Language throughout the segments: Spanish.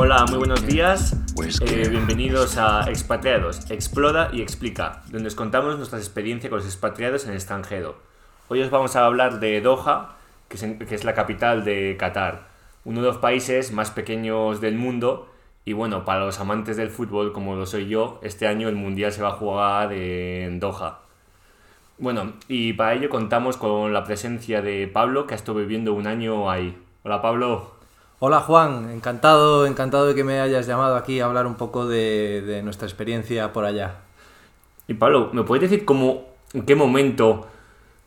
Hola, muy buenos días. Eh, bienvenidos a Expatriados, Explora y Explica, donde os contamos nuestras experiencias con los expatriados en el extranjero. Hoy os vamos a hablar de Doha, que es, en- que es la capital de Qatar, uno de los países más pequeños del mundo. Y bueno, para los amantes del fútbol, como lo soy yo, este año el Mundial se va a jugar en Doha. Bueno, y para ello contamos con la presencia de Pablo, que ha estado viviendo un año ahí. Hola Pablo. Hola Juan, encantado, encantado de que me hayas llamado aquí a hablar un poco de, de nuestra experiencia por allá. Y Pablo, ¿me puedes decir cómo, en qué momento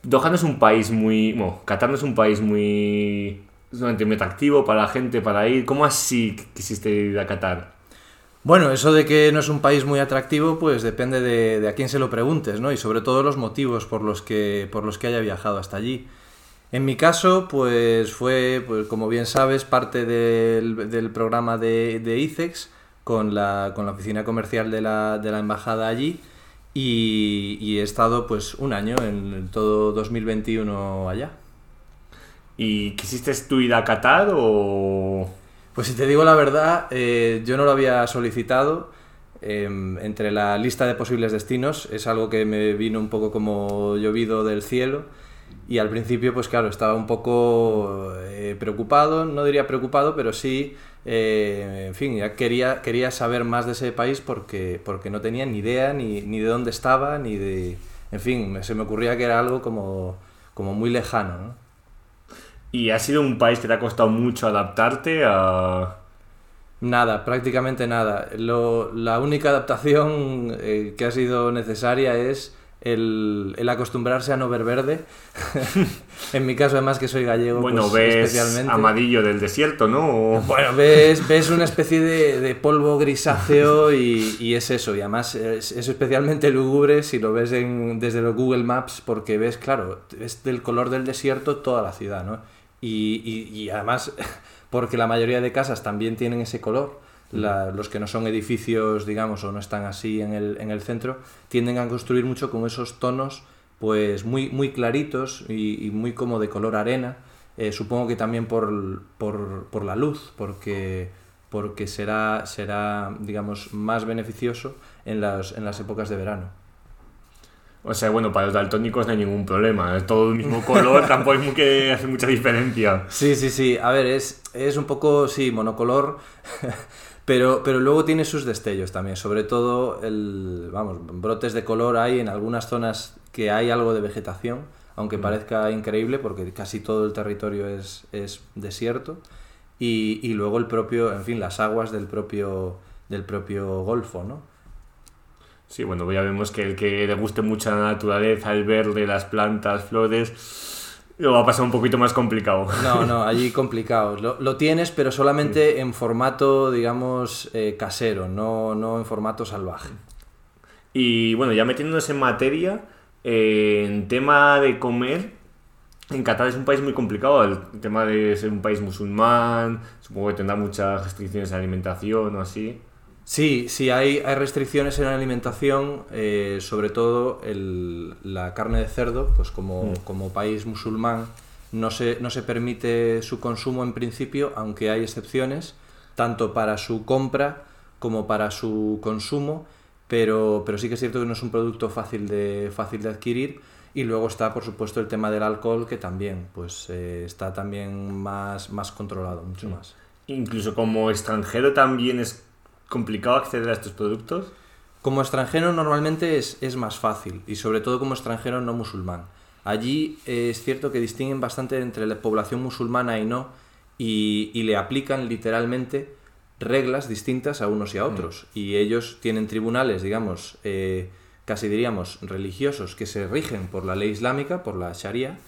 Doha no es un país muy... Bueno, Qatar no es un país muy... solamente muy atractivo para la gente para ir. ¿Cómo así quisiste ir a Qatar? Bueno, eso de que no es un país muy atractivo, pues depende de, de a quién se lo preguntes, ¿no? Y sobre todo los motivos por los que, por los que haya viajado hasta allí. En mi caso, pues fue, pues, como bien sabes, parte del, del programa de, de ICEX con la, con la oficina comercial de la, de la embajada allí y, y he estado pues un año en todo 2021 allá. ¿Y quisiste tú ir a Qatar o...? Pues si te digo la verdad, eh, yo no lo había solicitado. Em, entre la lista de posibles destinos es algo que me vino un poco como llovido del cielo. Y al principio, pues claro, estaba un poco eh, preocupado, no diría preocupado, pero sí, eh, en fin, ya quería, quería saber más de ese país porque, porque no tenía ni idea ni, ni de dónde estaba, ni de... En fin, se me ocurría que era algo como, como muy lejano, ¿no? ¿Y ha sido un país que te ha costado mucho adaptarte a...? Nada, prácticamente nada. Lo- la única adaptación eh, que ha sido necesaria es el, el acostumbrarse a no ver verde. en mi caso, además que soy gallego, Bueno, pues, ves especialmente. amarillo del desierto, ¿no? O- Bueno, ves, ves una especie de, de polvo grisáceo y, y es eso. Y además es, es especialmente lúgubre si lo ves en- desde los Google Maps porque ves, claro, es del color del desierto toda la ciudad, ¿no? Y, y- y además porque la mayoría de casas también tienen ese color. La- los que no son edificios, digamos, o no están así en el, en el centro, tienden a construir mucho con esos tonos pues muy, muy claritos y, y muy como de color arena. Eh, supongo que también por, por, por la luz, porque, porque será, será, digamos, más beneficioso en las, en las épocas de verano. O sea, bueno, para los daltónicos no hay ningún problema. Es todo el mismo color, tampoco hay mu- que hacer mucha diferencia. Sí, sí, sí. A ver, es, es un poco, sí, monocolor, pero, pero luego tiene sus destellos también. Sobre todo, el, vamos, brotes de color hay en algunas zonas que hay algo de vegetación, aunque parezca increíble porque casi todo el territorio es, es desierto. Y, y luego el propio, en fin, las aguas del propio, del propio golfo, ¿no? Sí, bueno, ya vemos que el que le guste mucho la naturaleza, el verde, las plantas, flores, lo va a pasar un poquito más complicado. No, no, allí complicado. Lo, lo tienes, pero solamente en formato, digamos, eh, casero, no, no en formato salvaje. Y bueno, ya metiéndonos en materia, eh, en tema de comer, en Qatar es un país muy complicado. El tema de ser un país musulmán, supongo que tendrá muchas restricciones de alimentación o así. Sí, sí, hay, hay restricciones en la alimentación, eh, sobre todo el- la carne de cerdo, pues como, como país musulmán no se, no se permite su consumo en principio, aunque hay excepciones, tanto para su compra como para su consumo, pero, pero sí que es cierto que no es un producto fácil de, fácil de adquirir. Y luego está, por supuesto, el tema del alcohol, que también pues, eh, está también más, más controlado, mucho más. Incluso como extranjero también es complicado acceder a estos productos. Como extranjero normalmente es, es más fácil y sobre todo como extranjero no musulmán. Allí eh, es cierto que distinguen bastante entre la población musulmana y no y, y le aplican literalmente reglas distintas a unos y a otros. Y ellos tienen tribunales, digamos, eh, casi diríamos religiosos que se rigen por la ley islámica, por la Sharia,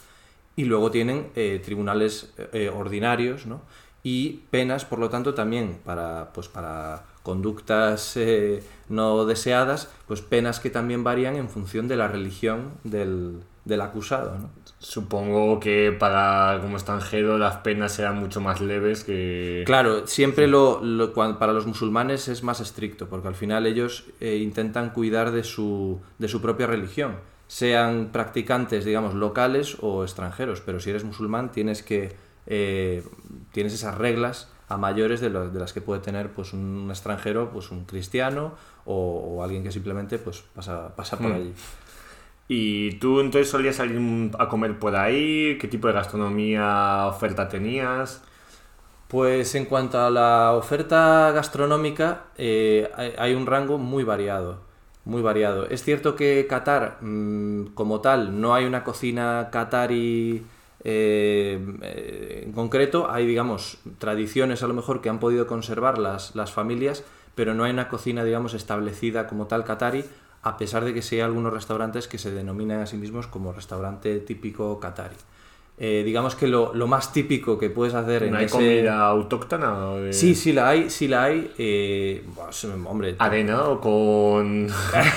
y luego tienen eh, tribunales eh, ordinarios, ¿no? Y penas, por lo tanto, también para, pues, para conductas eh, no deseadas, pues penas que también varían en función de la religión del, del acusado, ¿no? Supongo que para como extranjero las penas serán mucho más leves que... Claro, siempre lo, lo- para los musulmanes es más estricto, porque al final ellos eh, intentan cuidar de su, de su propia religión, sean practicantes, digamos, locales o extranjeros, pero si eres musulmán tienes que eh, tienes esas reglas a mayores de, de las que puede tener pues un extranjero, pues un cristiano o, alguien que simplemente pues pasa, pasa por hmm. allí. ¿Y tú entonces solías salir a comer por ahí? ¿Qué tipo de gastronomía oferta tenías? Pues en cuanto a la oferta gastronómica, eh, hay, un rango muy variado. Muy variado. Es cierto que Qatar, mm, como tal, no hay una cocina qatari eh, eh, en concreto. Hay, digamos, tradiciones a lo mejor que han podido conservar las, las familias, pero no hay una cocina, digamos, establecida como tal qatari a pesar de que sí hay algunos restaurantes que se denominan a sí mismos como restaurante típico qatari. Eh, digamos que lo, más típico que puedes hacer en hay comida autóctona? Sí, sí la hay, sí la hay. Eh, hombre, ¿Arena o con...?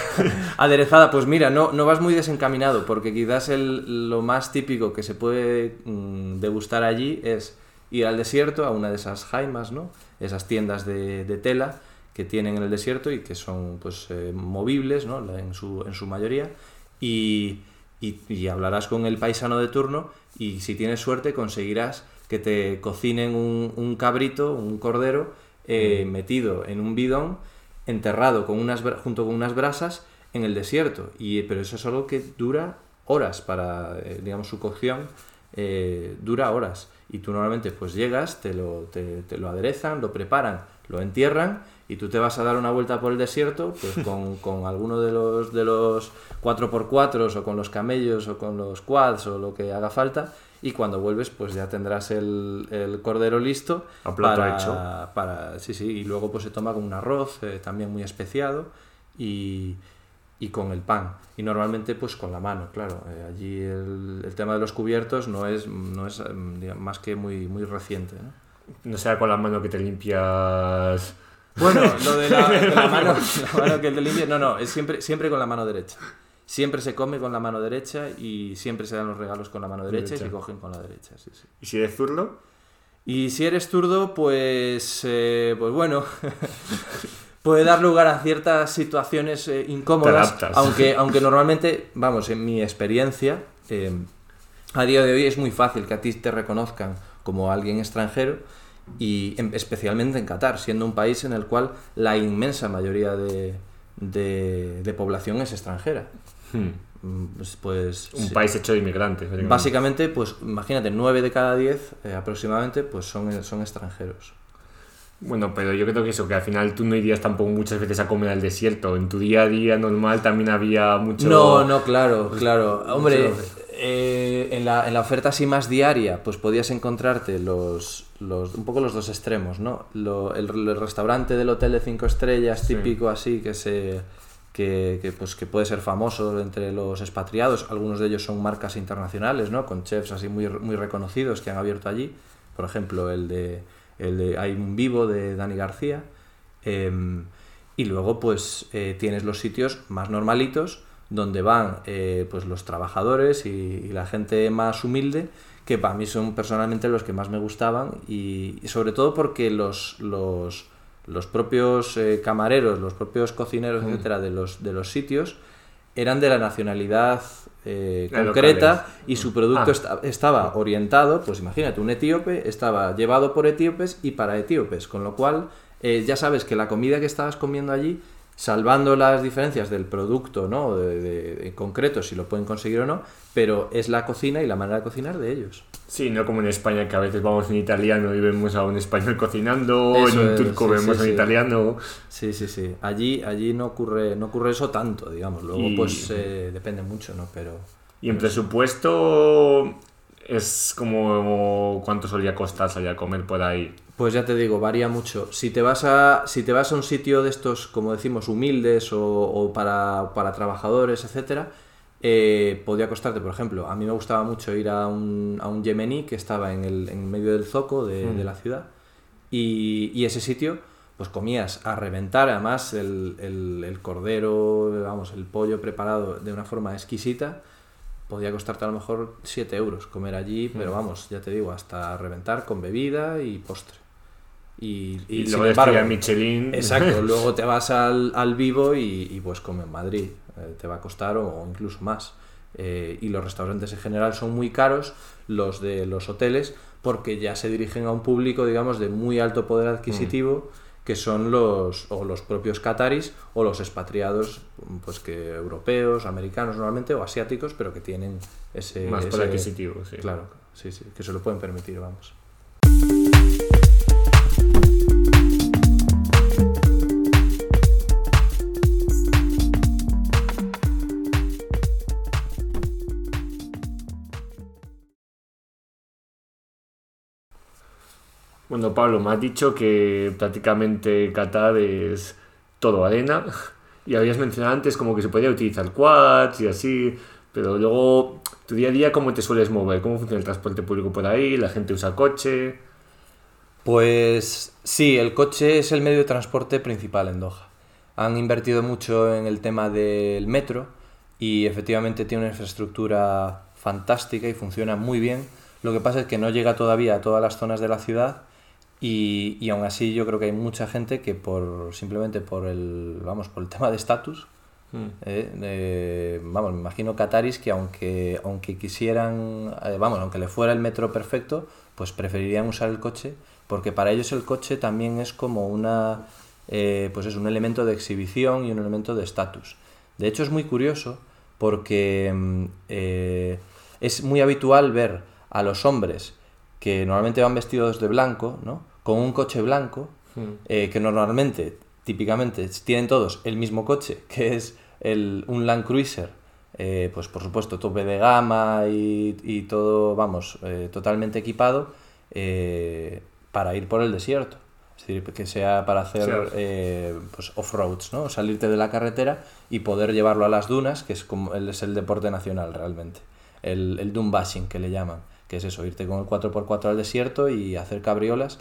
Aderezada, pues mira, no, no vas muy desencaminado, porque quizás el, lo más típico que se puede mm, degustar allí es ir al desierto, a una de esas jaimas, ¿no? Esas tiendas de, de tela, que tienen en el desierto y que son pues eh, movibles ¿no? en, su, en su mayoría y, y, hablarás con el paisano de turno y si tienes suerte conseguirás que te cocinen un, un cabrito, un cordero eh, mm. metido en un bidón enterrado con unas, junto con unas brasas en el desierto y, pero eso es algo que dura horas para eh, digamos su cocción dura horas y tú normalmente pues llegas te lo, te, te lo aderezan lo preparan lo entierran y tú te vas a dar una vuelta por el desierto, pues con, con alguno de los, de los 4x4 o con los camellos o con los quads o lo que haga falta, y cuando vuelves pues ya tendrás el, el cordero listo a plato para, hecho. para sí sí y luego pues se toma con un arroz eh, también muy especiado y, y, con el pan y normalmente pues con la mano claro eh, allí el, el, tema de los cubiertos no es no es más que muy muy reciente ¿no? No sea con la mano que te limpias bueno, lo de la, mano, la mano que el limpia, no, no, es siempre, siempre con la mano derecha. Siempre se come con la mano derecha y siempre se dan los regalos con la mano derecha, y se cogen con la derecha. Sí, sí. ¿Y si eres zurdo? Y si eres zurdo, pues, eh, pues bueno, puede dar lugar a ciertas situaciones eh, incómodas, aunque, aunque normalmente, vamos, en mi experiencia, eh, a día de hoy es muy fácil que a ti te reconozcan como alguien extranjero y especialmente en Qatar, siendo un país en el cual la inmensa mayoría de, de, población es extranjera. Hmm. Mm, pues, pues, un país hecho de inmigrantes. Básicamente, pues imagínate, 9 de cada 10 eh, aproximadamente pues son, son extranjeros. Bueno, pero yo creo que eso, que al final tú no irías tampoco muchas veces a comer al desierto. En tu día a día normal también había mucho... No, no, claro, claro. Hombre, eh, en, la, en, la, oferta así más diaria, pues podías encontrarte los, los un poco los dos extremos, ¿no? el, restaurante del hotel de cinco estrellas típico así que se que, que, pues, que puede ser famoso entre los expatriados. Algunos de ellos son marcas internacionales, ¿no? Con chefs así muy, muy reconocidos que han abierto allí. Por ejemplo, el de, el de Hay un vivo de Dani García. Em, y luego, pues, eh, tienes los sitios más normalitos donde van eh, pues los trabajadores y, la gente más humilde, que para mí son personalmente los que más me gustaban y, sobre todo porque los, los, los propios eh, camareros, los propios cocineros, mm. etcétera, de los, de los sitios eran de la nacionalidad eh, concreta y su producto ah. estaba orientado, pues imagínate, un etíope estaba llevado por etíopes y para etíopes, con lo cual ya sabes que la comida que estabas comiendo allí salvando las diferencias del producto, ¿no? De, concreto, si lo pueden conseguir o no, pero es la cocina y la manera de cocinar de ellos. Sí, no como en España, que a veces vamos en italiano y vemos a un español cocinando, o en un turco vemos a un italiano. Sí, sí, sí. Allí, allí no, ocurre, no ocurre eso tanto, digamos. Luego, pues eh, depende mucho, ¿no? Pero. Y en presupuesto es como cuánto solía costar salir a comer por ahí. Pues ya te digo, varía mucho. Si te vas a, si te vas a un sitio de estos, como decimos, humildes o, para, trabajadores, etcétera, eh, podría costarte, por ejemplo, a mí me gustaba mucho ir a un, a un yemení que estaba en el en medio del zoco de, mm. la ciudad y, ese sitio, pues comías a reventar, además el, el, cordero, vamos, el pollo preparado de una forma exquisita, podía costarte a lo mejor 7 euros comer allí, pero mm. vamos, ya te digo, hasta reventar con bebida y postre. Y, y, luego embargo, Michelin. Exacto, luego te vas al, al vivo y, pues come en Madrid. Eh, te va a costar o, incluso más. Eh, y los restaurantes en general son muy caros, los de los hoteles, porque ya se dirigen a un público, digamos, de muy alto poder adquisitivo. Mm que son los o los propios cataris o los expatriados pues que europeos, americanos normalmente o asiáticos, pero que tienen ese más poder adquisitivo, sí. Claro, sí, sí, que se lo pueden permitir, vamos. Bueno, Pablo, me has dicho que prácticamente Qatar es todo arena y habías mencionado antes como que se podía utilizar quads y así, pero luego tu día a día, ¿cómo te sueles mover? ¿Cómo funciona el transporte público por ahí? ¿La gente usa coche? Pues sí, el coche es el medio de transporte principal en Doha. Han invertido mucho en el tema del metro y efectivamente tiene una infraestructura fantástica y funciona muy bien. Lo que pasa es que no llega todavía a todas las zonas de la ciudad y, y, aún así yo creo que hay mucha gente que por simplemente por el vamos por el tema de estatus mm. eh, vamos me imagino cataris que aunque aunque quisieran eh, vamos aunque le fuera el metro perfecto pues preferirían usar el coche porque para ellos el coche también es como una eh, pues es un elemento de exhibición y un elemento de estatus de hecho es muy curioso porque mm, es muy habitual ver a los hombres que normalmente van vestidos de blanco, ¿no? Con un coche blanco, hmm. eh, que normalmente, típicamente, tienen todos el mismo coche, que es el, un Land Cruiser, eh, pues por supuesto tope de gama y, todo, vamos, eh, totalmente equipado para ir por el desierto. Es decir, que sea para hacer pues off-roads, ¿no? Salirte de la carretera y poder llevarlo a las dunas, que es como es el deporte nacional realmente. El, el dune bashing que le llaman que es eso, irte con el 4x4 al desierto y hacer cabriolas.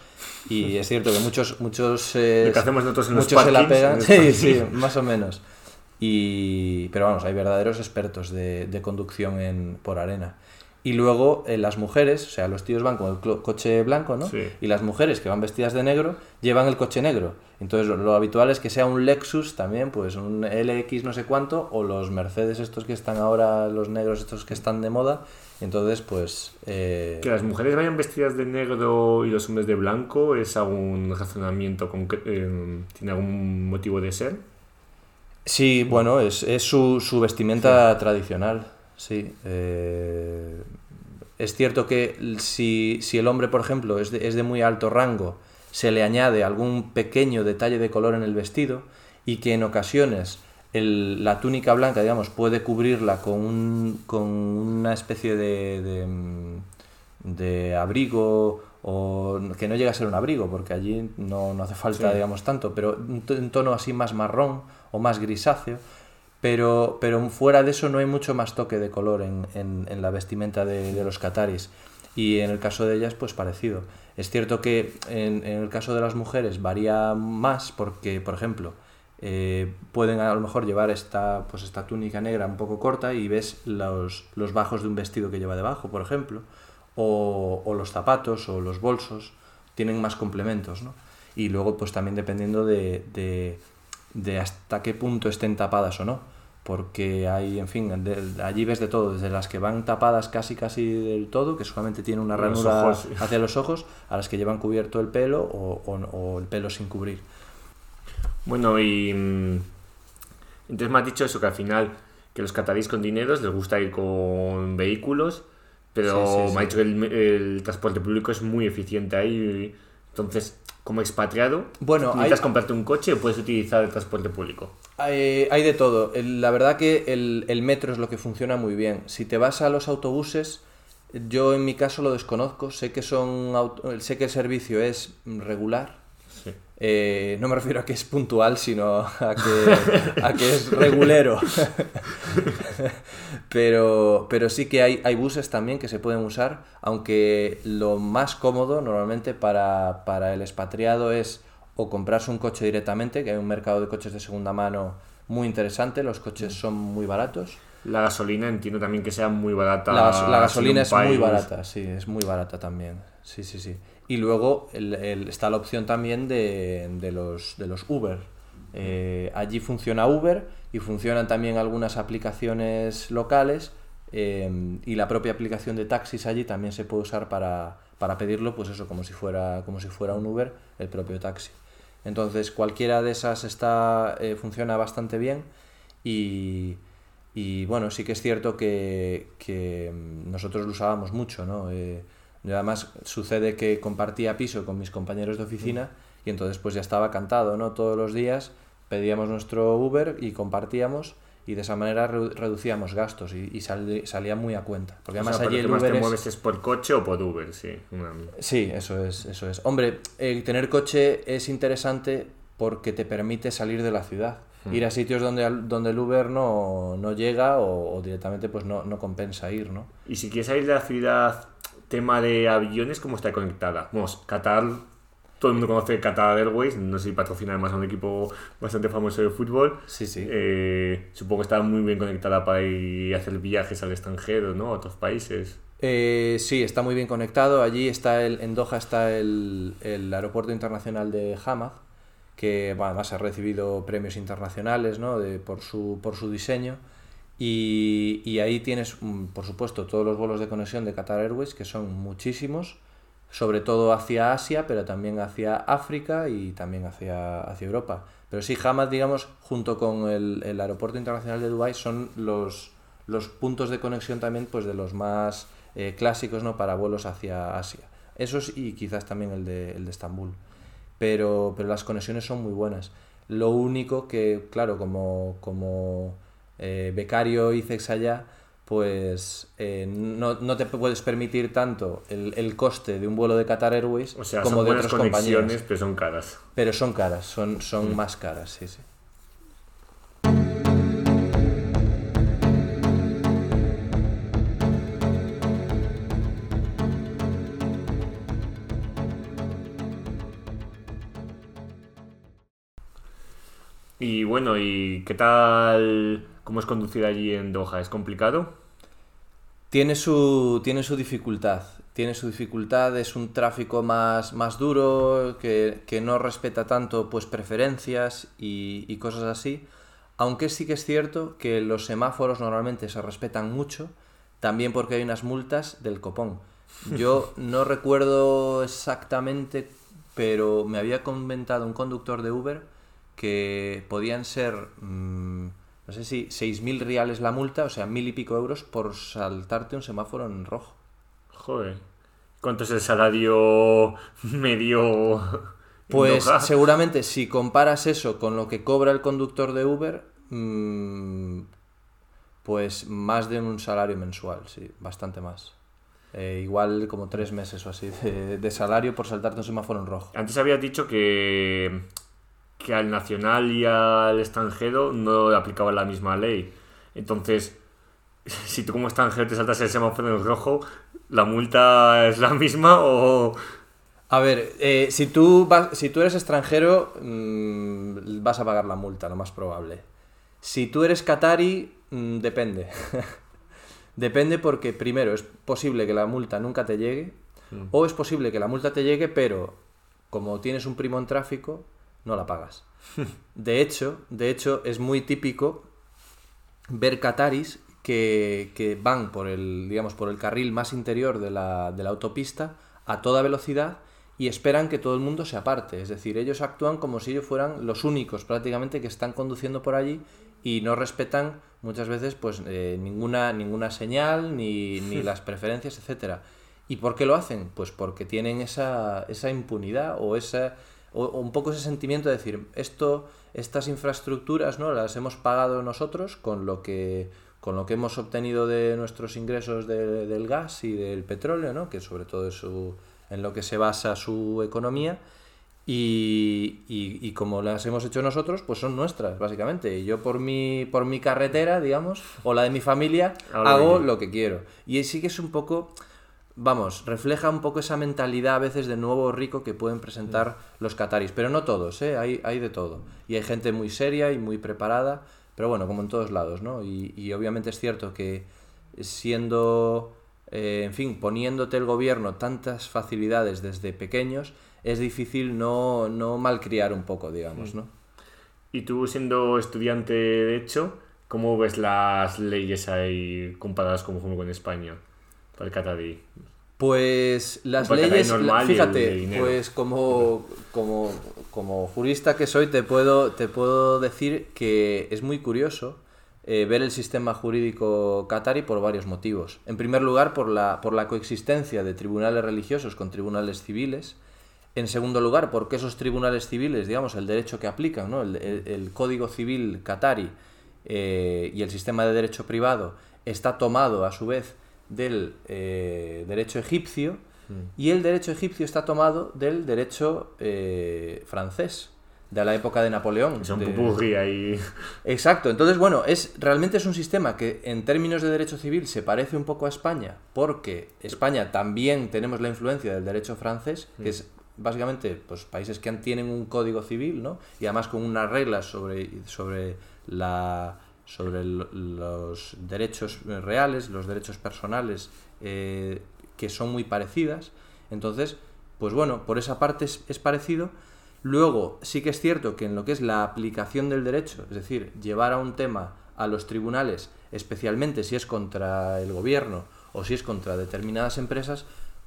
Y es cierto que muchos, muchos, eh, que hacemos nosotros en muchos se la pegan, sí, sí, más o menos. Y, pero vamos, hay verdaderos expertos de, de conducción en, por arena. Y luego eh, las mujeres, o sea, los tíos van con el coche blanco, ¿no? Y las mujeres que van vestidas de negro llevan el coche negro. Entonces lo, habitual es que sea un Lexus también, pues un LX no sé cuánto, o los Mercedes estos que están ahora, los negros estos que están de moda. Entonces, pues... Eh... Que las mujeres vayan vestidas de negro y los hombres de blanco, ¿es algún razonamiento, con, eh, tiene algún motivo de ser? Sí, bueno, es, es su, su vestimenta tradicional. Sí. Eh, es cierto que si, el hombre, por ejemplo, es de, es de, muy alto rango, se le añade algún pequeño detalle de color en el vestido y que en ocasiones la túnica blanca, digamos, puede cubrirla con, con una especie de, de, abrigo o que no llega a ser un abrigo, porque allí no, hace falta, digamos, tanto, pero un tono así más marrón o más grisáceo, pero, pero fuera de eso no hay mucho más toque de color en, en, la vestimenta de, los cataris. Y en el caso de ellas, pues parecido. Es cierto que en, el caso de las mujeres varía más porque, por ejemplo, eh, pueden a lo mejor llevar esta, pues esta túnica negra un poco corta y ves los, los bajos de un vestido que lleva debajo, por ejemplo, o, los zapatos o los bolsos, tienen más complementos, ¿no? Y luego, pues también dependiendo de, de, de hasta qué punto estén tapadas o no porque hay, en fin, allí ves de todo, desde las que van tapadas casi casi del todo, que solamente tienen una ranura hacia los ojos, a las que llevan cubierto el pelo o, el pelo sin cubrir. Bueno, y mm, entonces me has dicho eso, que al final que los catarís con dineros les gusta ir con vehículos, pero me ha dicho que el, el, transporte público es muy eficiente ahí, entonces como expatriado, bueno, ¿necesitas comprarte un coche o puedes utilizar el transporte público? Hay, hay de todo. la verdad que el, el, metro es lo que funciona muy bien. Si te vas a los autobuses, yo en mi caso lo desconozco. Sé que, son, sé que el servicio es regular, eh, no me refiero a que es puntual, sino a que, a que es regulero. pero, pero sí que hay, hay buses también que se pueden usar, aunque lo más cómodo normalmente para, para el expatriado es o comprarse un coche directamente, que hay un mercado de coches de segunda mano muy interesante, los coches son muy baratos. La gasolina entiendo también que sea muy barata. La, la gasolina es muy barata, sí, es muy barata también. Sí, sí, sí. Y luego está la opción también de, los, de los Uber. Eh, allí funciona Uber y funcionan también algunas aplicaciones locales eh, y la propia aplicación de taxis allí también se puede usar para, para pedirlo, pues eso, como si, fuera, como si fuera un Uber, el propio taxi. Entonces cualquiera de esas está, eh, funciona bastante bien y, bueno, sí que es cierto que, mm, nosotros lo usábamos mucho, ¿no? Además sucede que compartía piso con mis compañeros de oficina y entonces pues ya estaba cantado, ¿no? Todos los días pedíamos nuestro Uber y compartíamos y de esa manera reducíamos gastos y, salía muy a cuenta. Porque además allí el Uber te mueves es por coche o por Uber, sí. Sí, eso es, eso es. Hombre, el tener coche es interesante porque te permite salir de la ciudad. Hmm. Ir a sitios donde, donde el Uber no, no llega o, directamente pues no, no compensa ir, ¿no? Y si quieres salir de la ciudad, tema de aviones, ¿cómo está conectada? Vamos, Qatar todo el mundo conoce Qatar Airways, no sé si patrocina además a un equipo bastante famoso de fútbol. Sí, sí. Eh, supongo que está muy bien conectada para ir a hacer viajes al extranjero, ¿no? A otros países. Eh, sí, está muy bien conectado. Allí está el, en Doha está el, el aeropuerto internacional de Hamad, que además ha recibido premios internacionales ¿no? de, por, su, por su diseño. Y, ahí tienes, mm, por supuesto, todos los vuelos de conexión de Qatar Airways, que son muchísimos sobre todo hacia Asia, pero también hacia África y también hacia, hacia Europa. Pero sí, Hamad, digamos, junto con el, el Aeropuerto Internacional de Dubái, son los, los puntos de conexión también pues, de los más eh, clásicos ¿no? para vuelos hacia Asia. Esos y quizás también el de, el de Estambul. Pero, pero las conexiones son muy buenas. Lo único que, claro, como, como eh, becario ICEX allá, pues eh, no, no, te puedes permitir tanto el, el, coste de un vuelo de Qatar Airways como de otras compañías. Pero son caras. Pero son caras, son, son mm. más caras, sí, sí. Y bueno, ¿y qué tal ¿Cómo es conducir allí en Doha? ¿Es complicado? Tiene su, tiene su dificultad. Tiene su dificultad, es un tráfico más, más duro, que, no respeta tanto pues, preferencias y, cosas así. Aunque sí que es cierto que los semáforos normalmente se respetan mucho, también porque hay unas multas del copón. Yo no recuerdo exactamente, pero me había comentado un conductor de Uber que podían ser... Mm, no sé si 6.000 reales la multa, o sea, mil y pico euros por saltarte un semáforo en rojo. Joder. ¿Cuánto es el salario medio? Pues seguramente si comparas eso con lo que cobra el conductor de Uber, mm, pues más de un salario mensual, sí, bastante más. Eh, igual como tres meses o así de, de, salario por saltarte un semáforo en rojo. Antes había dicho que que al nacional y al extranjero no le aplicaba la misma ley. Entonces, si tú como extranjero te saltas el semáforo en rojo, ¿la multa es la misma o...? A ver, eh, si, tú vas, si tú eres extranjero, mm, vas a pagar la multa, lo más probable. Si tú eres qatari, mm, depende. depende porque, primero, es posible que la multa nunca te llegue, mm. o es posible que la multa te llegue, pero como tienes un primo en tráfico, no la pagas. De hecho, de hecho, es muy típico ver cataris que, van por el, digamos, por el carril más interior de la, de la autopista a toda velocidad y esperan que todo el mundo se aparte. Es decir, ellos actúan como si ellos fueran los únicos prácticamente que están conduciendo por allí y no respetan muchas veces pues eh, ninguna, ninguna señal ni, ni las preferencias, etcétera. ¿Y por qué lo hacen? Pues porque tienen esa, esa impunidad o esa o, un poco ese sentimiento de decir, esto, estas infraestructuras, ¿no? Las hemos pagado nosotros con lo que con lo que hemos obtenido de nuestros ingresos del gas y del petróleo, ¿no? que sobre todo es su, en lo que se basa su economía, y, y, como las hemos hecho nosotros, pues son nuestras, básicamente. Y yo por mi, por mi carretera, digamos, o la de mi familia, hago lo que quiero. Y sí que es un poco vamos, refleja un poco esa mentalidad a veces de nuevo rico que pueden presentar los cataris. Pero no todos, ¿eh? hay, hay de todo. Y hay gente muy seria y muy preparada, pero bueno, como en todos lados, ¿no? Y, obviamente es cierto que siendo, eh, en fin, poniéndote el gobierno tantas facilidades desde pequeños, es difícil no, no malcriar un poco, digamos, ¿no? Y tú siendo estudiante de hecho, ¿Cómo ves las leyes ahí comparadas como con España para el catarí? Pues las leyes, fíjate, pues como, como, como, jurista que soy te puedo, te puedo decir que es muy curioso eh, ver el sistema jurídico catarí por varios motivos. En primer lugar, por la, por la coexistencia de tribunales religiosos con tribunales civiles. En segundo lugar, porque esos tribunales civiles, digamos, el derecho que aplican, ¿no? el, el, Código Civil catarí eh, y el sistema de derecho privado está tomado a su vez del eh, derecho egipcio mm. y el derecho egipcio está tomado del derecho eh, francés de la época de Napoleón. Es un de... ahí. Exacto. Entonces, bueno, es realmente es un sistema que en términos de derecho civil se parece un poco a España, porque España también tenemos la influencia del derecho francés, que mm. es básicamente pues países que tienen un código civil, ¿no? Y además con unas reglas sobre, sobre la sobre los derechos reales, los derechos personales, eh, que son muy parecidas. Entonces, pues bueno, por esa parte es, parecido. Luego, sí que es cierto que en lo que es la aplicación del derecho, es decir, llevar a un tema a los tribunales, especialmente si es contra el gobierno o si es contra determinadas empresas,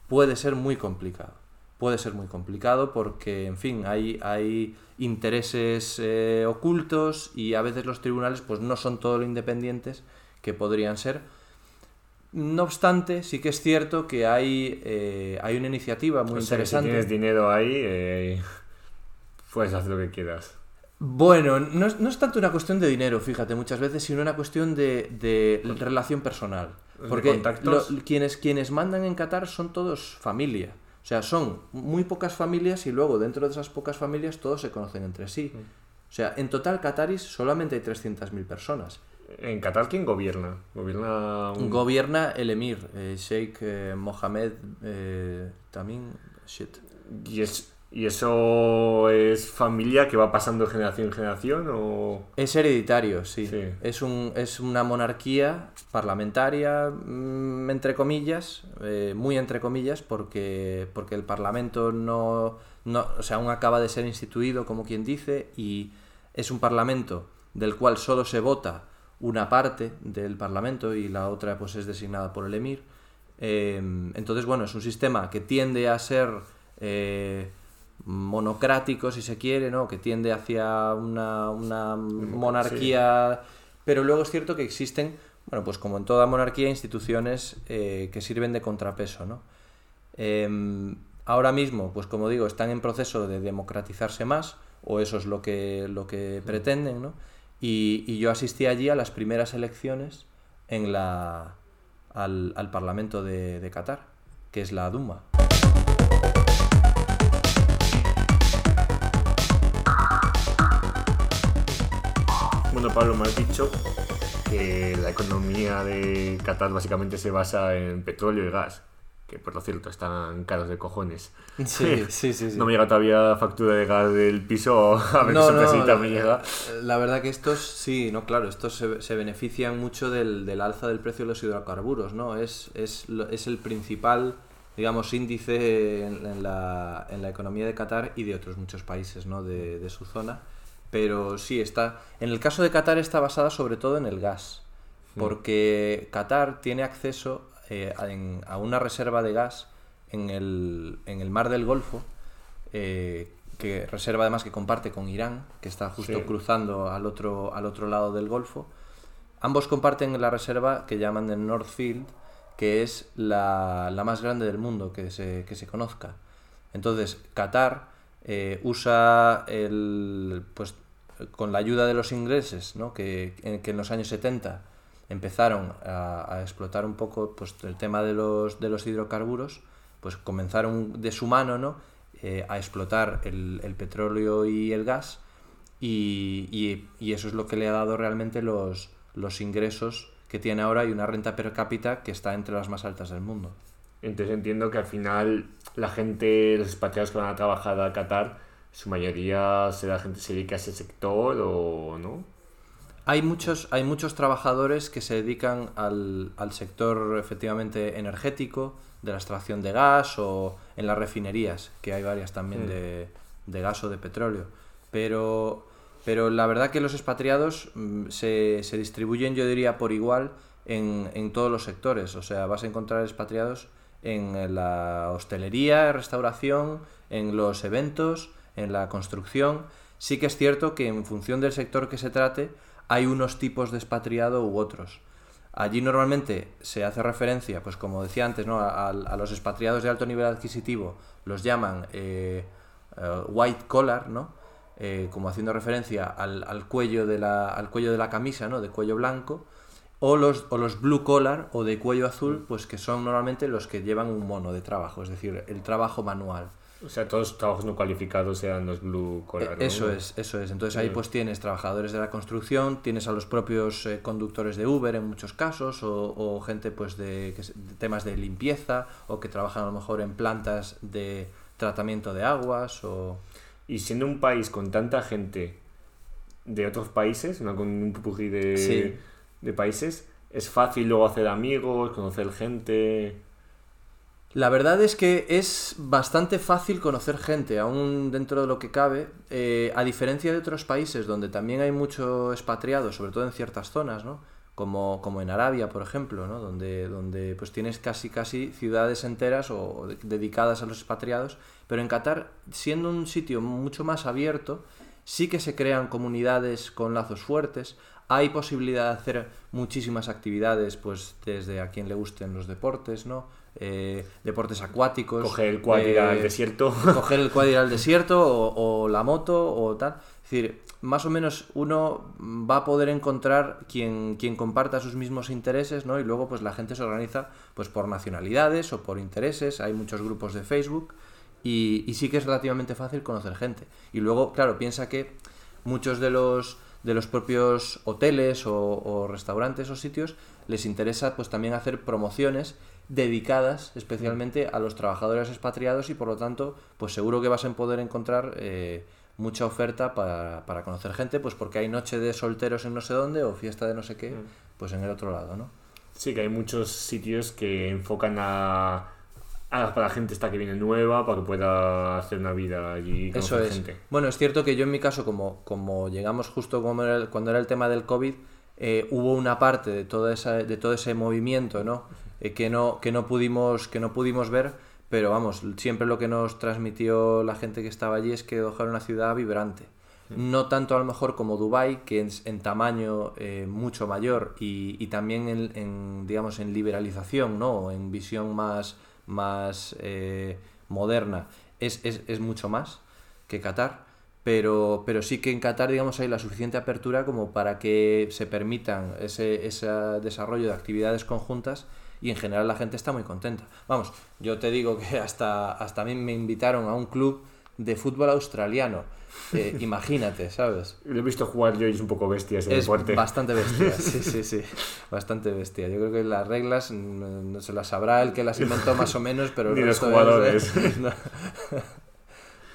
puede ser muy complicado puede ser muy complicado porque, en fin, hay, hay intereses eh, ocultos y a veces los tribunales pues no son todo lo independientes que podrían ser. No obstante, sí que es cierto que hay, eh, hay una iniciativa muy interesante. Si tienes dinero ahí, eh, puedes hacer lo que quieras. Bueno, no es, no es, tanto una cuestión de dinero, fíjate, muchas veces, sino una cuestión de, de relación personal. Porque quienes, quienes mandan en Qatar son todos familia. O sea, son muy pocas familias y luego dentro de esas pocas familias todos se conocen entre sí. Mm. O sea, en total Qataris solamente hay 300.000 personas. ¿En Qatar quién gobierna? Gobierna, gobierna el emir, eh, Sheikh eh, Mohammed eh, también. Shit. ¿Y es ¿Y eso es familia que va pasando de generación en generación? O... Es hereditario, sí. Es, un, es una monarquía parlamentaria, mm, entre comillas, eh, muy entre comillas, porque, porque el Parlamento no, no, o sea, aún acaba de ser instituido, como quien dice, y es un Parlamento del cual solo se vota una parte del Parlamento y la otra pues es designada por el Emir. Eh, entonces, bueno, es un sistema que tiende a ser... Eh, monocrático, si se quiere, ¿no? que tiende hacia una, monarquía, pero luego es cierto que existen, bueno, pues como en toda monarquía, instituciones eh, que sirven de contrapeso. ¿no? Em, ahora mismo, pues como digo, están en proceso de democratizarse más, o eso es lo que, lo que pretenden, ¿no? y, yo asistí allí a las primeras elecciones en la, al, Parlamento de, de Qatar, que es la Duma. Bueno, Pablo, me has dicho que la economía de Qatar básicamente se basa en petróleo y gas, que por lo cierto están caros de cojones. Sí, sí, sí. No me llega todavía la factura de gas del piso, a ver no, no, me llega. La verdad que estos, sí, no, claro, estos se, benefician mucho del, del, alza del precio de los hidrocarburos, ¿no? Es, es, es el principal digamos, índice en, la, en, la, economía de Qatar y de otros muchos países ¿no? de, de su zona. Pero sí, está. En el caso de Qatar está basada sobre todo en el gas. Hmm. Porque Qatar tiene acceso eh, a, una reserva de gas en el, en el mar del Golfo, eh, que reserva además que comparte con Irán, que está justo cruzando al otro, al otro lado del Golfo. Ambos comparten la reserva que llaman de Northfield, que es la, la más grande del mundo que se, que se conozca. Entonces, Qatar eh, usa el, pues, con la ayuda de los ingleses, ¿no? que, en, los años 70 empezaron a, explotar un poco pues, el tema de los, de los hidrocarburos, pues comenzaron de su mano ¿no? Eh, a explotar el, el, petróleo y el gas y, y, y, eso es lo que le ha dado realmente los, los ingresos que tiene ahora y una renta per cápita que está entre las más altas del mundo. Entonces entiendo que al final la gente, los expatriados que van a trabajar a Qatar, su mayoría será gente que se dedica a ese sector o no. Hay muchos, hay muchos trabajadores que se dedican al, al sector efectivamente energético, de la extracción de gas o en las refinerías, que hay varias también de, de gas o de petróleo. Pero Pero la verdad que los expatriados mm, se, se distribuyen, yo diría, por igual en, en todos los sectores. O sea, vas a encontrar expatriados en la hostelería, restauración, en los eventos, en la construcción. Sí que es cierto que en función del sector que se trate, hay unos tipos de expatriado u otros. Allí normalmente se hace referencia, pues como decía antes, ¿no? a, los expatriados de alto nivel adquisitivo los llaman eh, eh, white collar, ¿no? Eh, como haciendo referencia al, al, cuello de la, al cuello de la camisa, ¿no? de cuello blanco, o los, o los blue collar o de cuello azul, pues que son normalmente los que llevan un mono de trabajo, es decir, el trabajo manual. O sea, todos los trabajos no cualificados sean los blue collar. ¿no? Eso es, eso es. Entonces ahí pues tienes trabajadores de la construcción, tienes a los propios eh, conductores de Uber en muchos casos, o, o gente pues de, que, de, temas de limpieza, o que trabajan a lo mejor en plantas de tratamiento de aguas, o... Y siendo un país con tanta gente de otros países, ¿no? con un pupurrí de, sí. De países, es fácil luego hacer amigos, conocer gente... La verdad es que es bastante fácil conocer gente, aún dentro de lo que cabe, eh, a diferencia de otros países donde también hay mucho expatriado, sobre todo en ciertas zonas, ¿no? Como, como en Arabia, por ejemplo, ¿no? donde, donde pues tienes casi casi ciudades enteras o, dedicadas a los expatriados, pero en Qatar, siendo un sitio mucho más abierto, sí que se crean comunidades con lazos fuertes, hay posibilidad de hacer muchísimas actividades, pues desde a quien le gusten los deportes, ¿no? Eh, deportes acuáticos. Coger el quad eh, al desierto. Coger el quad al desierto o, o, la moto o tal. Es decir, más o menos uno va a poder encontrar quien, quien comparta sus mismos intereses, ¿no? Y luego pues la gente se organiza pues por nacionalidades o por intereses. Hay muchos grupos de Facebook y, y sí que es relativamente fácil conocer gente. Y luego, claro, piensa que muchos de los de los propios hoteles o, o, restaurantes o sitios les interesa pues también hacer promociones dedicadas especialmente a los trabajadores expatriados y por lo tanto pues seguro que vas a poder encontrar eh, mucha oferta para, para, conocer gente pues porque hay noche de solteros en no sé dónde o fiesta de no sé qué pues en el otro lado no sí que hay muchos sitios que enfocan a Ah, para la gente esta que viene nueva, para que pueda hacer una vida allí. Eso es. Gente. Bueno, es cierto que yo en mi caso, como, como llegamos justo como era el, cuando era el tema del COVID, eh, hubo una parte de, toda esa, de todo ese movimiento ¿no? Eh, que, no, que, no pudimos, que no pudimos ver, pero vamos, siempre lo que nos transmitió la gente que estaba allí es que Doha era una ciudad vibrante. No tanto a lo mejor como Dubai que es en tamaño eh, mucho mayor y, y también en, en, digamos, en liberalización, ¿no? en visión más más eh, moderna es, es, es, mucho más que Qatar, pero, pero sí que en Qatar digamos, hay la suficiente apertura como para que se permitan ese, ese desarrollo de actividades conjuntas y en general la gente está muy contenta. Vamos, yo te digo que hasta, hasta a mí me invitaron a un club de fútbol australiano. Eh, imagínate, ¿sabes? Lo he visto jugar yo y es un poco bestia ese es deporte. Bastante bestia, sí, sí, sí. Bastante bestia. Yo creo que las reglas no se las sabrá el que las inventó más o menos, pero Ni los jugadores. Es, no.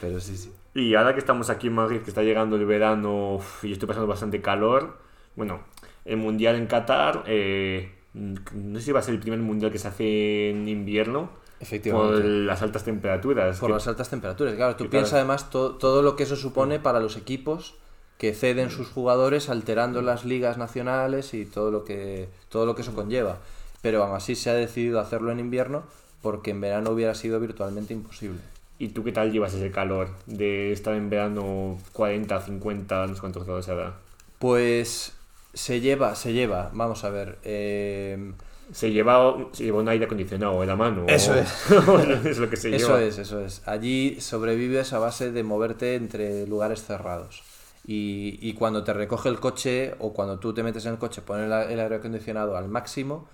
Pero sí, sí. Y ahora que estamos aquí en Madrid, que está llegando el verano uf, y estoy pasando bastante calor, bueno, el mundial en Qatar, eh, no sé si va a ser el primer mundial que se hace en invierno. Efectivamente. Por las altas temperaturas. Por que... las altas temperaturas, claro. Tú piensas además to todo lo que eso supone para los equipos que ceden sus jugadores alterando las ligas nacionales y todo lo que, todo lo que eso conlleva. Pero aún así se ha decidido hacerlo en invierno porque en verano hubiera sido virtualmente imposible. ¿Y tú qué tal llevas ese calor de estar en verano 40, 50, no sé cuántos grados será? Pues se lleva, se lleva, vamos a ver. Eh, se lleva, se lleva un aire acondicionado en la mano. Eso o... es. es lo que se eso lleva. es, eso es. Allí sobrevives a base de moverte entre lugares cerrados. Y, y, cuando te recoge el coche o cuando tú te metes en el coche, pones el, el aire acondicionado al máximo,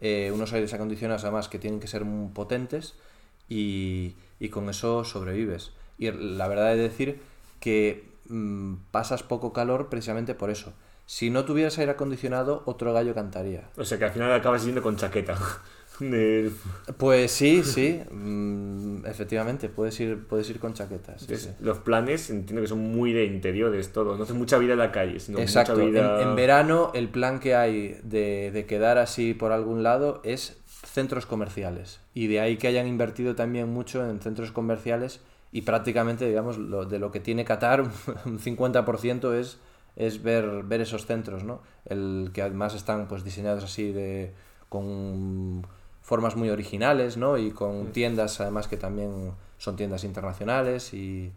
eh, unos aires acondicionados además que tienen que ser muy potentes y, y con eso sobrevives. Y la verdad es decir que mmm, pasas poco calor precisamente por eso. Si no tuvieras aire acondicionado, otro gallo cantaría. O sea que al final acabas yendo con chaqueta. De... Pues sí, sí, mm, efectivamente, puedes ir, puedes ir con chaquetas. Sí, sí. Los planes entiendo que son muy de interiores, todo. No hace mucha vida en la calle, sino Exacto. mucha vida... En, en, verano, el plan que hay de, de quedar así por algún lado es centros comerciales. Y de ahí que hayan invertido también mucho en centros comerciales y prácticamente, digamos, lo, de lo que tiene Qatar, un 50% es, es ver, ver esos centros, ¿no? El que además están pues diseñados así de con formas muy originales, ¿no? Y con tiendas además que también son tiendas internacionales y,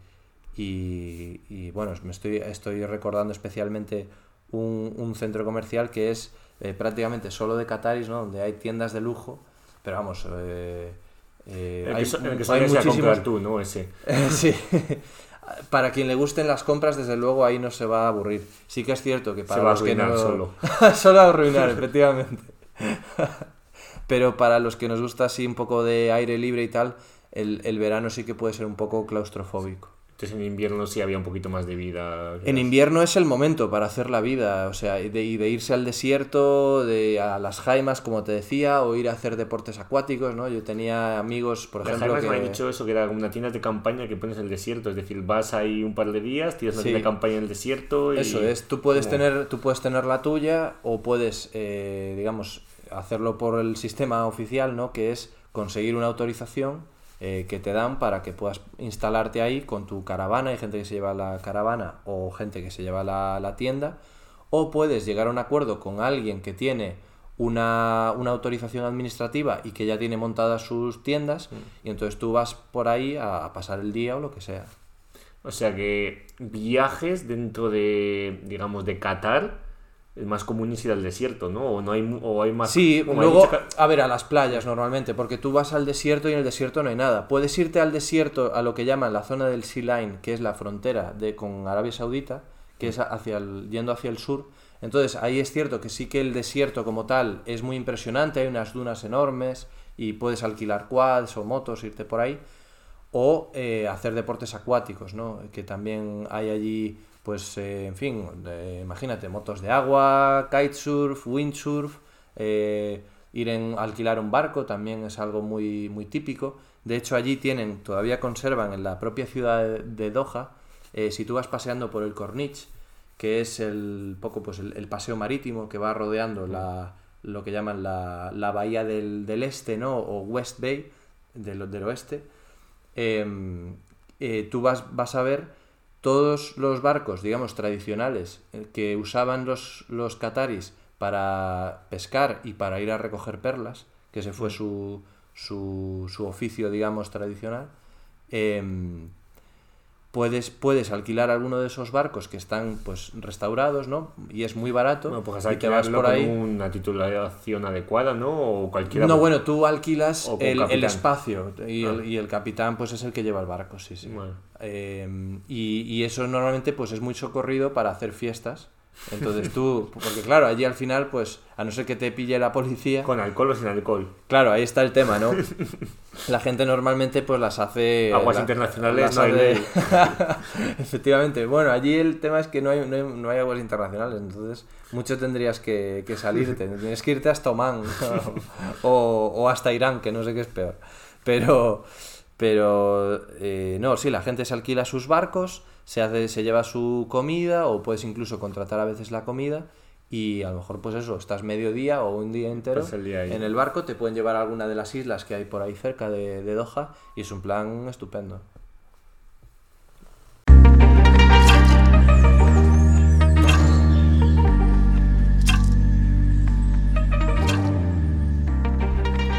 y, bueno, me estoy, estoy recordando especialmente un, un centro comercial que es eh, prácticamente solo de Qataris, ¿no? Donde hay tiendas de lujo, pero vamos... Eh, eh, el que, hay, muchísimas... tú, ¿no? Ese. sí. Para quien le gusten las compras, desde luego ahí no se va a aburrir. Sí que es cierto que para los que no... solo. solo a arruinar, efectivamente. Pero para los que nos gusta así un poco de aire libre y tal, el, el verano sí que puede ser un poco claustrofóbico. Entonces en invierno sí había un poquito más de vida. En invierno es el momento para hacer la vida, o sea, de, de irse al desierto, de a las jaimas, como te decía, o ir a hacer deportes acuáticos, ¿no? Yo tenía amigos, por ejemplo, jaimas me han dicho eso, que era una tienda de campaña que pones en el desierto, es decir, vas ahí un par de días, tienes una tienda de campaña en el desierto y... Eso es, tú puedes, tener, tú puedes tener la tuya o puedes, eh, digamos, hacerlo por el sistema oficial, ¿no? Que es conseguir una autorización eh, que te dan para que puedas instalarte ahí con tu caravana. Hay gente que se lleva la caravana o gente que se lleva la, tienda. O puedes llegar a un acuerdo con alguien que tiene una, autorización administrativa y que ya tiene montadas sus tiendas. Mm. Y entonces tú vas por ahí a pasar el día o lo que sea. O sea que viajes dentro de, digamos, de Qatar es más común ir al desierto, ¿no? O, no hay, o hay más... Sí, luego, a ver, a las playas normalmente, porque tú vas al desierto y en el desierto no hay nada. Puedes irte al desierto, a lo que llaman la zona del Sea Line, que es la frontera de, con Arabia Saudita, que es hacia el, yendo hacia el sur. Entonces, ahí es cierto que sí que el desierto como tal es muy impresionante, hay unas dunas enormes y puedes alquilar quads o motos, irte por ahí. O eh, hacer deportes acuáticos, ¿no? Que también hay allí pues eh, en fin, imagínate, motos de agua, kitesurf, windsurf, eh, ir en alquilar un barco también es algo muy, muy típico. De hecho, allí tienen, todavía conservan en la propia ciudad de Doha, eh, si tú vas paseando por el Corniche, que es el poco pues el, paseo marítimo que va rodeando la, lo que llaman la, la bahía del, del, este, ¿no? O West Bay, del, del oeste, em, tú vas, vas a ver todos los barcos, digamos, tradicionales eh, que usaban los, los cataris para pescar y para ir a recoger perlas, que ese fue mm. su, su, su oficio, digamos, tradicional, em, puedes, puedes alquilar alguno de esos barcos que están pues restaurados, ¿no? Y es muy barato. Bueno, pues y te vas por ahí. Con una titulación adecuada, ¿no? O cualquiera. No, bueno, tú alquilas el, el, espacio y, el, ah. y, el, capitán pues es el que lleva el barco, sí, sí. Em, y, y, eso normalmente pues es muy socorrido para hacer fiestas. Entonces tú, porque claro, allí al final, pues, a no ser que te pille la policía. Con alcohol o sin alcohol. Claro, ahí está el tema, ¿no? La gente normalmente pues las hace... Aguas internacionales, no Efectivamente. Bueno, allí el tema es que no hay, no hay, aguas internacionales, entonces mucho tendrías que, que salirte. Tienes que irte hasta Oman o, o hasta Irán, que no sé qué es peor. Pero, pero eh, no, sí, la gente se alquila sus barcos se, hace, se lleva su comida o puedes incluso contratar a veces la comida y a lo mejor pues eso, estás medio día o un día entero en el barco, te pueden llevar a alguna de las islas que hay por ahí cerca de, de Doha y es un plan estupendo.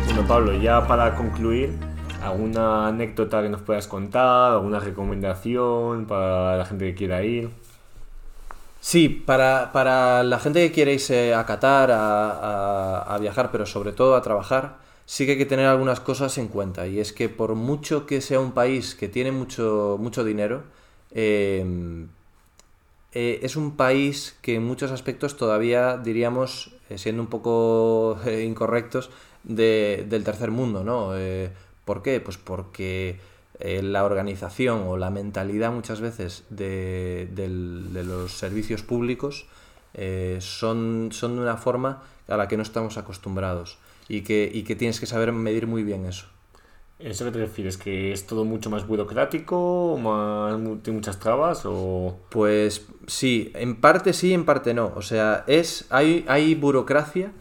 Bueno Pablo, ya para concluir, ¿Alguna anécdota que nos puedas contar? ¿Alguna recomendación para la gente que quiera ir? Sí, para, la gente que quiere irse a Qatar, a, viajar, pero sobre todo a trabajar, sí que hay que tener algunas cosas en cuenta. Y es que por mucho que sea un país que tiene mucho, mucho dinero, eh, eh, es un país que en muchos aspectos todavía, diríamos, eh, siendo un poco incorrectos, del tercer mundo, ¿no? ¿Por qué? Pues porque eh, la organización o la mentalidad muchas veces de, los servicios públicos eh, son, son de una forma a la que no estamos acostumbrados y que, que tienes que saber medir muy bien eso. ¿Eso qué te refieres? ¿Que es todo mucho más burocrático? Más, ¿Tiene muchas trabas? O... Pues sí, en parte sí, en parte no. O sea, es, hay, hay burocracia,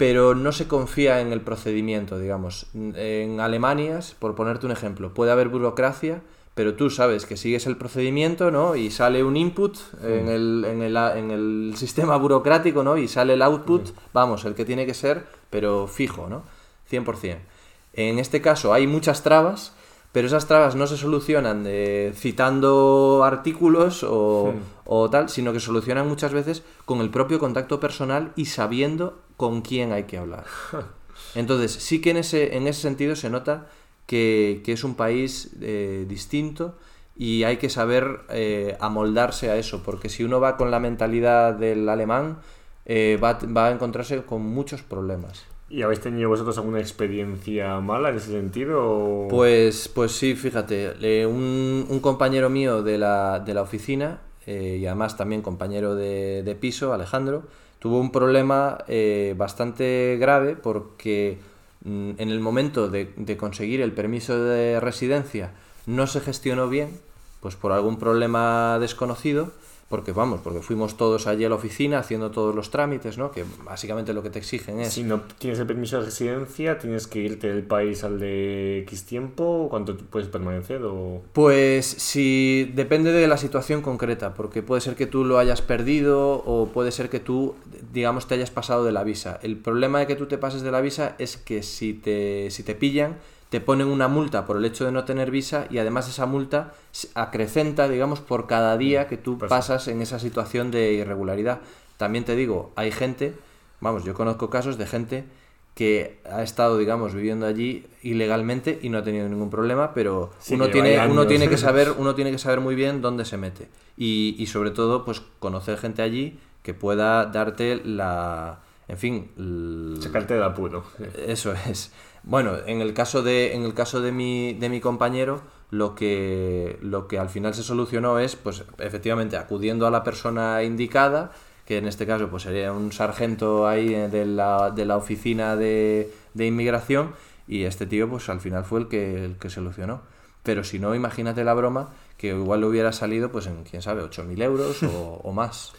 pero no se confía en el procedimiento, digamos. En Alemania, por ponerte un ejemplo, puede haber burocracia, pero tú sabes que sigues el procedimiento, ¿no? Y sale un input en, el, en, el, en, el, sistema burocrático, ¿no? Y sale el output, vamos, el que tiene que ser, pero fijo, ¿no? 100%. En este caso hay muchas trabas, pero esas trabas no se solucionan de, citando artículos o, o, tal, sino que se solucionan muchas veces con el propio contacto personal y sabiendo con quién hay que hablar. Entonces, sí que en ese, en ese sentido se nota que, es un país eh, distinto y hay que saber eh, amoldarse a eso, porque si uno va con la mentalidad del alemán, eh, va, a encontrarse con muchos problemas. ¿Y habéis tenido vosotros alguna experiencia mala en ese sentido? Pues, pues sí, fíjate, un, compañero mío de la, de la oficina, y además también compañero de, de, piso, Alejandro, tuvo un problema bastante grave porque Mm, en el momento de, de, conseguir el permiso de residencia no se gestionó bien, pues por algún problema desconocido, porque vamos, porque fuimos todos allí a la oficina haciendo todos los trámites, ¿no? Que básicamente lo que te exigen es... Si no tienes el permiso de residencia, tienes que irte del país al de X tiempo, ¿cuánto puedes permanecer? O... Pues si depende de la situación concreta, porque puede ser que tú lo hayas perdido o puede ser que tú, digamos, te hayas pasado de la visa. El problema de que tú te pases de la visa es que si te, si te pillan te ponen una multa por el hecho de no tener visa y además esa multa acrecenta, digamos, por cada día que tú pasas en esa situación de irregularidad. También te digo, hay gente, vamos, yo conozco casos de gente que ha estado, digamos, viviendo allí ilegalmente y no ha tenido ningún problema, pero uno, tiene, uno, tiene que saber, uno tiene que saber muy bien dónde se mete. Y, y sobre todo, pues conocer gente allí que pueda darte la... En fin... Sacarte de apuro. Eso es. Bueno, en el caso de, en el caso de mi, de mi compañero, lo que, lo que al final se solucionó es, pues efectivamente, acudiendo a la persona indicada, que en este caso pues sería un sargento ahí eh, de la, de la oficina de, de, inmigración, y este tío pues al final fue el que, el que solucionó. Pero si no, imagínate la broma, que igual le hubiera salido pues en, quién sabe, 8.000 euros o, o más.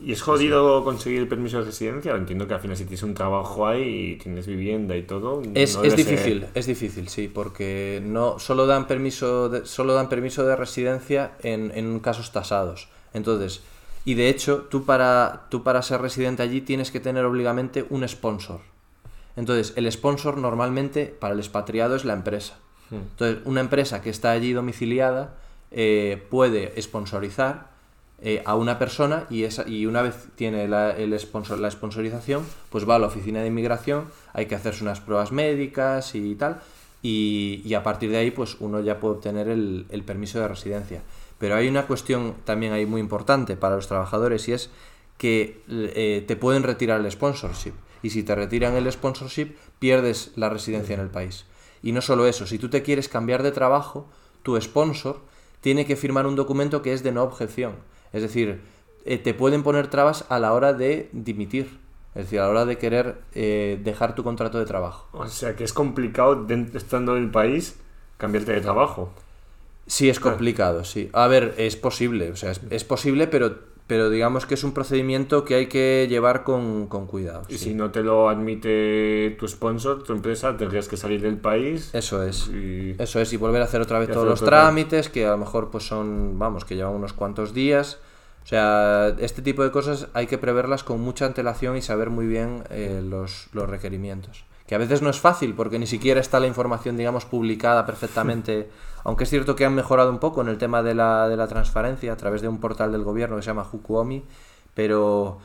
¿Y es jodido conseguir el permiso de residencia? Entiendo que al final si tienes un trabajo ahí y tienes vivienda y todo... Es, es difícil, es difícil, sí, porque no solo dan permiso de, solo dan permiso de residencia en, en casos tasados. Entonces, y de hecho, tú para, tú para ser residente allí tienes que tener obligamente un sponsor. Entonces, el sponsor normalmente para el expatriado es la empresa. Hmm. Entonces, una empresa que está allí domiciliada eh, puede sponsorizar eh, a una persona y, esa, y una vez tiene la, el sponsor, la sponsorización, pues va a la oficina de inmigración, hay que hacerse unas pruebas médicas y tal, y, y a partir de ahí pues uno ya puede obtener el, el, permiso de residencia. Pero hay una cuestión también ahí muy importante para los trabajadores y es que eh, te pueden retirar el sponsorship. Y si te retiran el sponsorship, pierdes la residencia en el país. Y no solo eso, si tú te quieres cambiar de trabajo, tu sponsor tiene que firmar un documento que es de no objeción es decir, eh, te pueden poner trabas a la hora de dimitir. Es decir, a la hora de querer eh, dejar tu contrato de trabajo. O sea, que es complicado, estando en el país, cambiarte de trabajo. Sí, es complicado, sí. A ver, es posible, o sea, es, posible, pero, pero digamos que es un procedimiento que hay que llevar con, cuidado. Y si no te lo admite tu sponsor, tu empresa, tendrías que salir del país. Eso es. Eso es, y volver a hacer otra vez todos los trámites, que a lo mejor pues son, vamos, que llevan unos cuantos días o sea, este tipo de cosas hay que preverlas con mucha antelación y saber muy bien eh, los, los, requerimientos. Que a veces no es fácil porque ni siquiera está la información, digamos, publicada perfectamente. Aunque es cierto que han mejorado un poco en el tema de la, de la transparencia a través de un portal del gobierno que se llama Hukuomi, pero,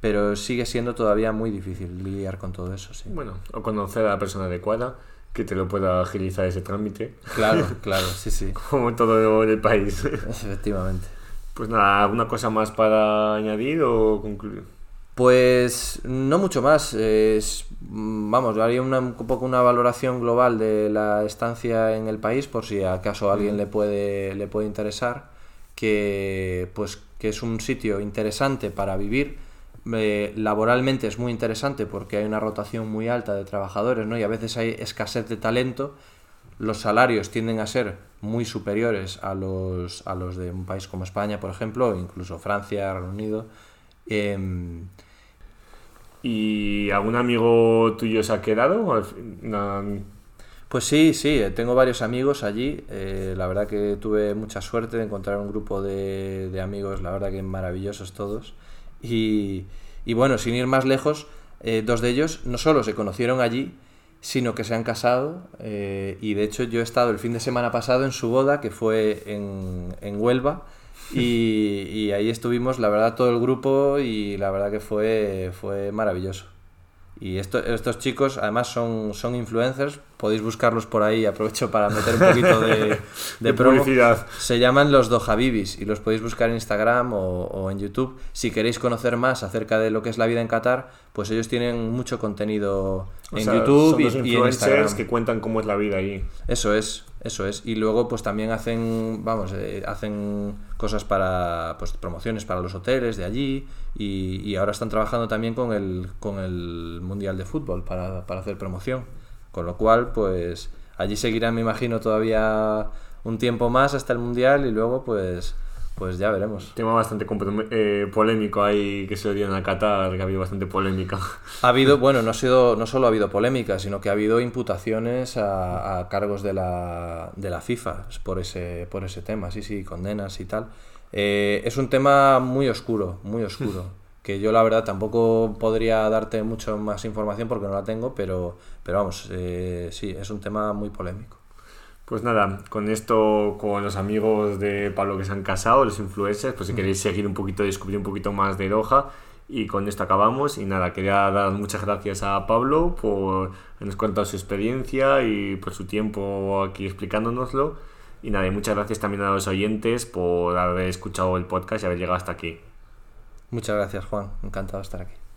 pero sigue siendo todavía muy difícil lidiar con todo eso. Sí. Bueno, o conocer a la persona adecuada que te lo pueda agilizar ese trámite. Claro, claro, sí, sí. Como todo en el país. Efectivamente. Pues nada, ¿alguna cosa más para añadir o concluir? Pues no mucho más. Es, vamos, haría una, un poco una valoración global de la estancia en el país, por si acaso a alguien le puede, le puede interesar, que, pues, que es un sitio interesante para vivir. Eh, laboralmente es muy interesante porque hay una rotación muy alta de trabajadores ¿no? y a veces hay escasez de talento los salarios tienden a ser muy superiores a los, a los de un país como España, por ejemplo, o incluso Francia, Reino Unido. Em, ¿Y algún amigo tuyo se ha quedado? Pues sí, sí, eh, tengo varios amigos allí. Eh, la verdad que tuve mucha suerte de encontrar un grupo de, amigos, la verdad que maravillosos todos. Y, y bueno, sin ir más lejos, eh, dos de ellos no solo se conocieron allí, sino que se han casado. y de hecho yo he estado el fin de semana pasado en su boda, que fue en, en Huelva. Y, y ahí estuvimos, la verdad, todo el grupo y la verdad que fue, fue maravilloso. Y esto, estos chicos además son, son influencers, podéis buscarlos por ahí, aprovecho para meter un poquito de, de, publicidad. Se llaman los Dohabibis y los podéis buscar en Instagram o, o, en YouTube. Si queréis conocer más acerca de lo que es la vida en Qatar, pues ellos tienen mucho contenido en YouTube son y, y, en Instagram. que cuentan cómo es la vida allí. Eso es, eso es. Y luego pues también hacen, vamos, eh, hacen cosas para, pues promociones para los hoteles de allí y, y, ahora están trabajando también con el, con el Mundial de Fútbol para, para hacer promoción. Con lo cual, pues allí seguirán, me imagino, todavía un tiempo más hasta el Mundial y luego pues pues ya veremos. Tema bastante eh, polémico ahí que se dieron a Qatar, que ha habido bastante polémica. Ha habido, bueno, no, ha sido, no solo ha habido polémica, sino que ha habido imputaciones a, a cargos de la, de la FIFA por ese, por ese tema, sí, sí, condenas y tal. Eh, es un tema muy oscuro, muy oscuro. que yo la verdad tampoco podría darte mucho más información porque no la tengo, pero, pero vamos, eh, sí, es un tema muy polémico. Pues nada, con esto, con los amigos de Pablo que se han casado, los influencers, pues si queréis seguir un poquito, descubrir un poquito más de Doha, y con esto acabamos. Y nada, quería dar muchas gracias a Pablo por habernos contado su experiencia y por su tiempo aquí explicándonoslo. Y nada, y muchas gracias también a los oyentes por haber escuchado el podcast y haber llegado hasta aquí. Muchas gracias, Juan. Encantado de estar aquí.